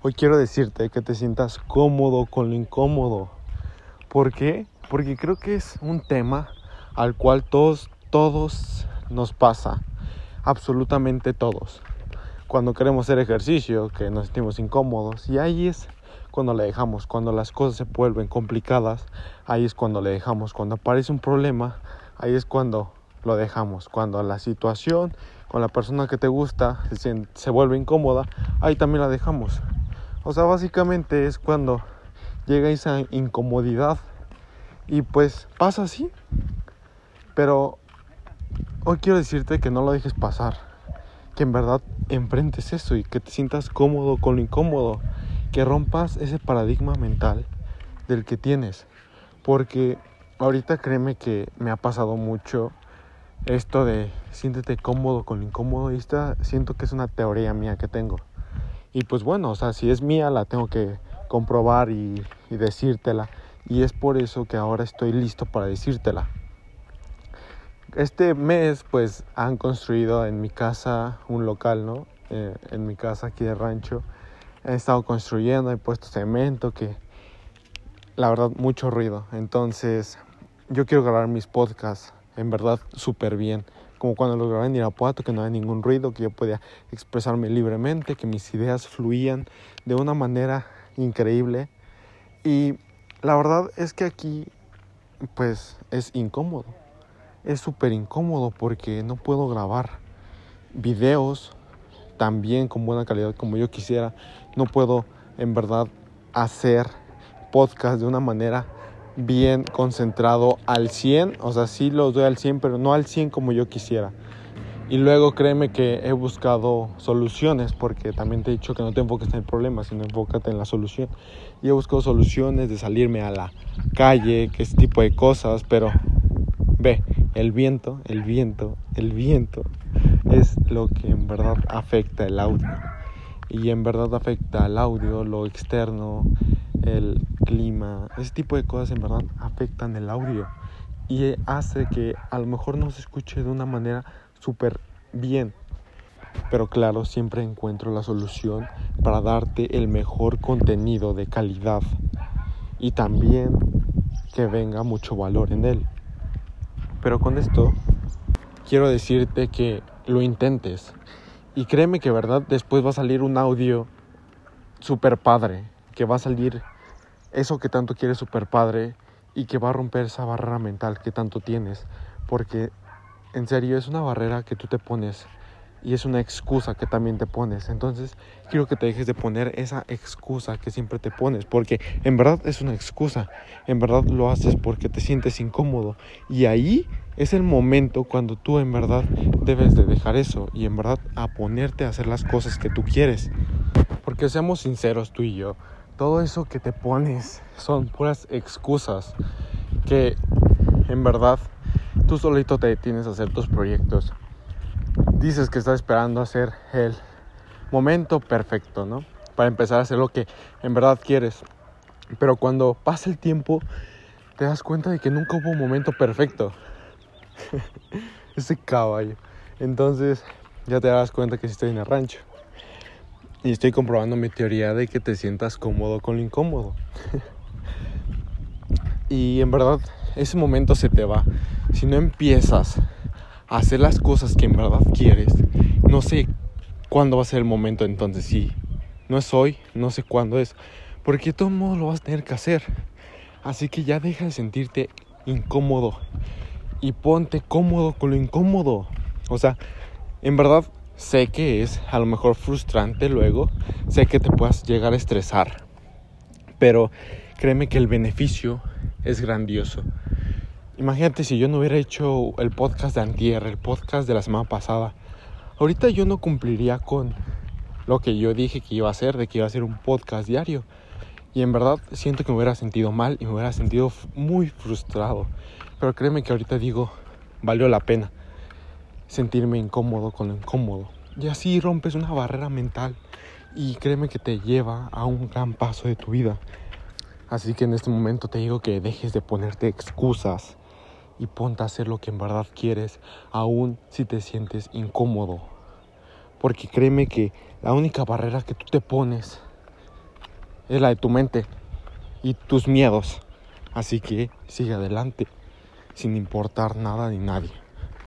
Hoy quiero decirte que te sientas cómodo con lo incómodo. ¿Por qué? Porque creo que es un tema al cual todos, todos nos pasa. Absolutamente todos. Cuando queremos hacer ejercicio, que nos sentimos incómodos. Y ahí es cuando le dejamos. Cuando las cosas se vuelven complicadas, ahí es cuando le dejamos. Cuando aparece un problema, ahí es cuando lo dejamos. Cuando la situación con la persona que te gusta se, vuelve incómoda, ahí también la dejamos. O sea, básicamente es cuando llega esa incomodidad y pues pasa así. Pero hoy quiero decirte que no lo dejes pasar. Que en verdad enfrentes eso y que te sientas cómodo con lo incómodo. Que rompas ese paradigma mental del que tienes. Porque ahorita créeme que me ha pasado mucho esto de siéntete cómodo con lo incómodo. Y esta siento que es una teoría mía que tengo. Y pues bueno, o sea, si es mía la tengo que comprobar y, y decírtela. Y es por eso que ahora estoy listo para decírtela. Este mes pues han construido en mi casa un local, ¿no? Eh, en mi casa aquí de rancho. He estado construyendo, he puesto cemento, que la verdad mucho ruido. Entonces yo quiero grabar mis podcasts en verdad súper bien. Como cuando los grabé en Irapuato, que no había ningún ruido, que yo podía expresarme libremente, que mis ideas fluían de una manera increíble. Y la verdad es que aquí, pues, es incómodo. Es súper incómodo porque no puedo grabar videos tan bien con buena calidad como yo quisiera. No puedo, en verdad, hacer podcast de una manera bien concentrado al 100, o sea, sí los doy al 100, pero no al 100 como yo quisiera. Y luego créeme que he buscado soluciones, porque también te he dicho que no te enfoques en el problema, sino enfócate en la solución. Y he buscado soluciones de salirme a la calle, que ese tipo de cosas, pero ve, el viento, el viento, el viento es lo que en verdad afecta el audio. Y en verdad afecta al audio, lo externo, el clima, ese tipo de cosas en verdad afectan el audio y hace que a lo mejor no se escuche de una manera súper bien. Pero claro, siempre encuentro la solución para darte el mejor contenido de calidad y también que venga mucho valor en él. Pero con esto quiero decirte que lo intentes y créeme que verdad después va a salir un audio súper padre, que va a salir eso que tanto quieres super padre y que va a romper esa barrera mental que tanto tienes. Porque en serio es una barrera que tú te pones y es una excusa que también te pones. Entonces quiero que te dejes de poner esa excusa que siempre te pones. Porque en verdad es una excusa. En verdad lo haces porque te sientes incómodo. Y ahí es el momento cuando tú en verdad debes de dejar eso y en verdad a ponerte a hacer las cosas que tú quieres. Porque seamos sinceros tú y yo todo eso que te pones son puras excusas que en verdad tú solito te detienes a hacer tus proyectos. Dices que estás esperando hacer el momento perfecto, ¿no? Para empezar a hacer lo que en verdad quieres. Pero cuando pasa el tiempo, te das cuenta de que nunca hubo un momento perfecto. Ese caballo. Entonces, ya te das cuenta que si estoy en el rancho. Y estoy comprobando mi teoría de que te sientas cómodo con lo incómodo. y en verdad, ese momento se te va. Si no empiezas a hacer las cosas que en verdad quieres, no sé cuándo va a ser el momento entonces. Si no es hoy, no sé cuándo es. Porque de todo modo lo vas a tener que hacer. Así que ya deja de sentirte incómodo. Y ponte cómodo con lo incómodo. O sea, en verdad Sé que es a lo mejor frustrante luego, sé que te puedas llegar a estresar, pero créeme que el beneficio es grandioso. Imagínate si yo no hubiera hecho el podcast de antier, el podcast de la semana pasada. Ahorita yo no cumpliría con lo que yo dije que iba a hacer, de que iba a hacer un podcast diario. Y en verdad siento que me hubiera sentido mal y me hubiera sentido muy frustrado. Pero créeme que ahorita digo, valió la pena sentirme incómodo con lo incómodo. Y así rompes una barrera mental y créeme que te lleva a un gran paso de tu vida. Así que en este momento te digo que dejes de ponerte excusas y ponte a hacer lo que en verdad quieres, aun si te sientes incómodo. Porque créeme que la única barrera que tú te pones es la de tu mente y tus miedos. Así que sigue adelante sin importar nada ni nadie.